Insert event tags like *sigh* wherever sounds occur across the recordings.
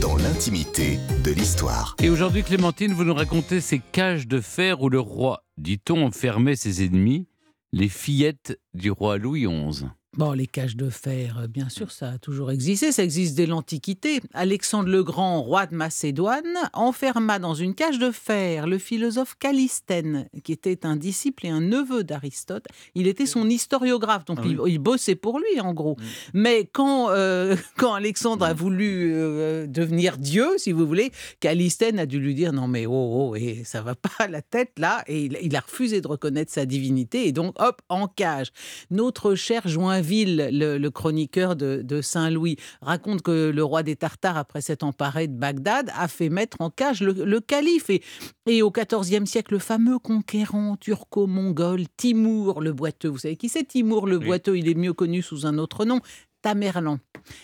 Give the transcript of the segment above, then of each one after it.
Dans l'intimité de l'histoire. Et aujourd'hui, Clémentine, vous nous racontez ces cages de fer où le roi, dit-on, enfermait ses ennemis, les fillettes du roi Louis XI. Bon, les cages de fer, euh, bien sûr, ça a toujours existé, ça existe dès l'Antiquité. Alexandre le Grand, roi de Macédoine, enferma dans une cage de fer le philosophe Calistène, qui était un disciple et un neveu d'Aristote. Il était son historiographe, donc Ah oui. il, il bossait pour lui, en gros. Mm. Mais quand, euh, *laughs* quand Alexandre a voulu euh, devenir Dieu, si vous voulez, Calistène a dû lui dire non mais oh, oh et ça va pas la tête là, et il, il a refusé de reconnaître sa divinité, et donc hop, en cage. Notre cher Le, le chroniqueur de, de Saint-Louis, raconte que le roi des Tartares, après s'être emparé de Bagdad, a fait mettre en cage le, le calife. Et, et au XIVe siècle, le fameux conquérant turco-mongol Timour le Boiteux. Vous savez qui c'est Timour le Oui. Boiteux? Il est mieux connu sous un autre nom. Tamerlan.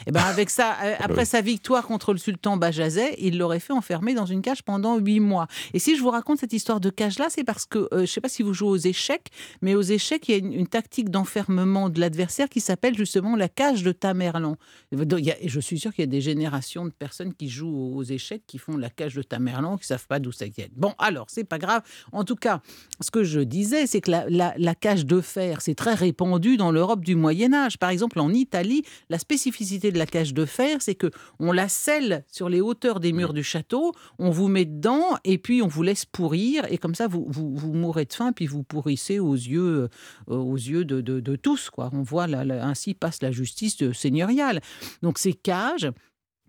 Et ben avec ça, euh, après sa victoire contre le sultan Bajazet, il l'aurait fait enfermer dans une cage pendant huit mois. Et si je vous raconte cette histoire de cage-là, c'est parce que, euh, je ne sais pas si vous jouez aux échecs, mais aux échecs, il y a une, une tactique d'enfermement de l'adversaire qui s'appelle justement la cage de Tamerlan. Donc, il y a- et je suis sûr qu'il y a des générations de personnes qui jouent aux échecs qui font la cage de Tamerlan, qui ne savent pas d'où ça vient. Bon, alors, c'est pas grave. En tout cas, ce que je disais, c'est que la, la- la cage de fer, c'est très répandu dans l'Europe du Moyen Âge. Par exemple, en Italie, la spécificité de la cage de fer, c'est que on la scelle sur les hauteurs des murs du château, on vous met dedans et puis on vous laisse pourrir et comme ça vous, vous, vous mourrez de faim puis vous pourrissez aux yeux, euh, aux yeux de, de- de tous. Quoi. On voit là, là, ainsi passe la justice euh, seigneuriale. Donc ces cages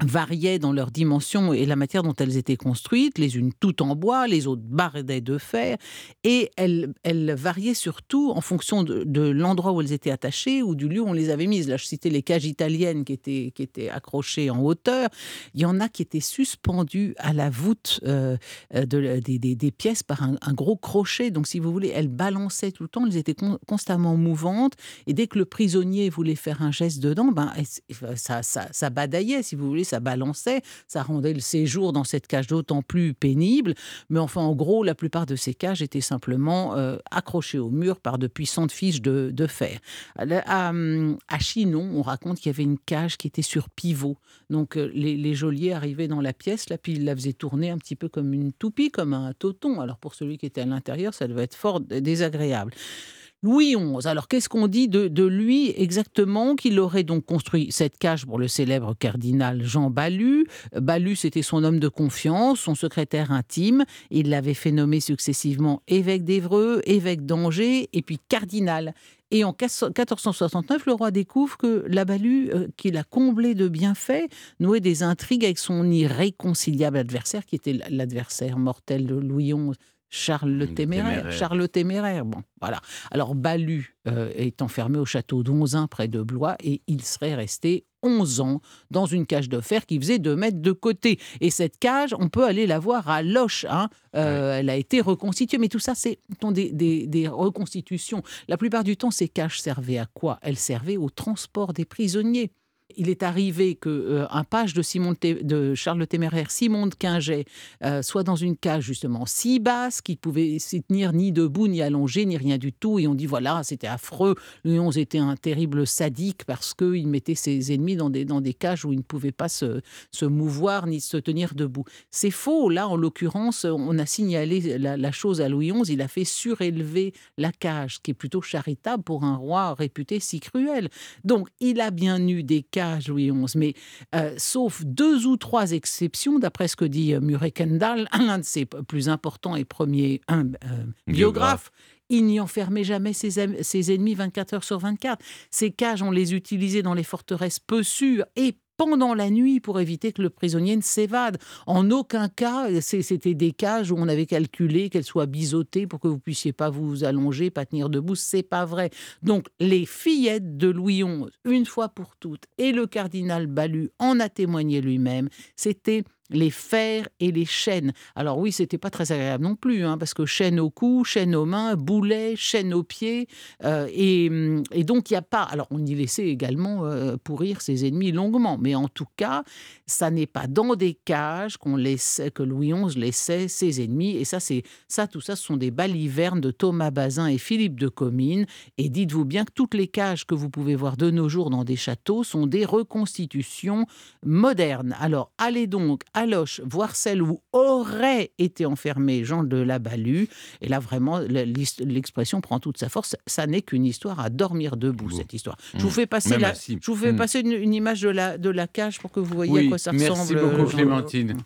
variaient dans leur dimension et la matière dont elles étaient construites, les unes toutes en bois, les autres bardées de fer, et elles, variaient surtout en fonction de, l'endroit où elles étaient attachées ou du lieu où on les avait mises. Là, je citais les cages italiennes qui étaient, qui étaient accrochées en hauteur. Il y en a qui étaient suspendues à la voûte euh, des, des- pièces par un, gros crochet. Donc, si vous voulez, elles balançaient tout le temps, elles étaient con- constamment mouvantes. Et dès que le prisonnier voulait faire un geste dedans, ben, ça, ça, ça badaillait, si vous voulez, ça balançait. Ça rendait le séjour dans cette cage d'autant plus pénible. Mais enfin, en gros, la plupart de ces cages étaient simplement euh, accrochées au mur par de puissantes fiches de, fer. À, hum, à Chinon, on raconte qu'il y avait une cage qui était sur pivot. Donc, euh, les, les geôliers arrivaient dans la pièce, là, puis ils la faisaient tourner un petit peu comme une toupie, comme un toton. Alors, pour celui qui était à l'intérieur, ça devait être fort désagréable. Louis XI, alors qu'est-ce qu'on dit de, lui exactement Qu'il aurait donc construit cette cage pour le célèbre cardinal Jean Ballu. Ballu, c'était son homme de confiance, son secrétaire intime. Il l'avait fait nommer successivement évêque d'Évreux, évêque d'Angers et puis cardinal. Et en 1469, le roi découvre que la Ballu, euh, qu'il a comblé de bienfaits, nouait des intrigues avec son irréconciliable adversaire, qui était l'adversaire mortel de Louis XI, Charles le Le Téméraire. Téméraire. Charles le Téméraire, bon, voilà. Alors Ballu euh, est enfermé au château d'Onzin, près de Blois, et il serait resté 11 ans dans une cage de fer qui faisait 2 mètres de côté. Et cette cage, on peut aller la voir à Loche. hein. Euh, Elle a été reconstituée. Mais tout ça, c'est des- des reconstitutions. La plupart du temps, ces cages servaient à quoi? Elles servaient au transport des prisonniers. Il est arrivé que euh, un page de, Simon de, Charles le Téméraire, Simon de Quinget, euh, soit dans une cage justement si basse qu'il pouvait s'y tenir ni debout, ni allongé, ni rien du tout. Et on dit voilà, c'était affreux. Louis XI était un terrible sadique parce qu'il mettait ses ennemis dans des, dans des cages où ils ne pouvaient pas se, se mouvoir ni se tenir debout. C'est faux. Là, en l'occurrence, on a signalé la, la chose à Louis XI. Il a fait surélever la cage, ce qui est plutôt charitable pour un roi réputé si cruel. Donc, il a bien eu des Louis XI, mais euh, sauf deux ou trois exceptions, d'après ce que dit euh, Murray Kendall, *laughs* l'un de ses plus importants et premiers euh, biographes. Il n'y enfermait jamais ses, ses ennemis 24 heures sur 24. Ces cages, on les utilisait dans les forteresses peu sûres et pendant la nuit pour éviter que le prisonnier ne s'évade. En aucun cas, c'était des cages où on avait calculé qu'elles soient biseautées pour que vous puissiez pas vous allonger, pas tenir debout. C'est pas vrai. Donc, les fillettes de Louis XI, une fois pour toutes, et le cardinal Ballu en a témoigné lui-même, c'était les fers et les chaînes. Alors oui, c'était pas très agréable non plus, hein, parce que chaîne au cou, chaîne aux mains, boulet, chaîne aux pieds, euh, et, donc il n'y a pas. Alors on y laissait également euh, pourrir ses ennemis longuement, mais en tout cas, ça n'est pas dans des cages qu'on laissait, que Louis XI laissait ses ennemis, et ça, c'est ça, tout ça, ce sont des balivernes de Thomas Bazin et Philippe de Comines. Et dites-vous bien que toutes les cages que vous pouvez voir de nos jours dans des châteaux sont des reconstitutions modernes. Alors allez donc à Loche, voir celle où aurait été enfermé Jean de la Balue. Et là, vraiment, l'expression prend toute sa force. Ça n'est qu'une histoire à dormir debout, cette histoire. Je vous mmh. fais passer, la, je vous fais mmh. passer une, image de la, de la cage pour que vous voyez à quoi ça ressemble. Merci beaucoup, Clémentine.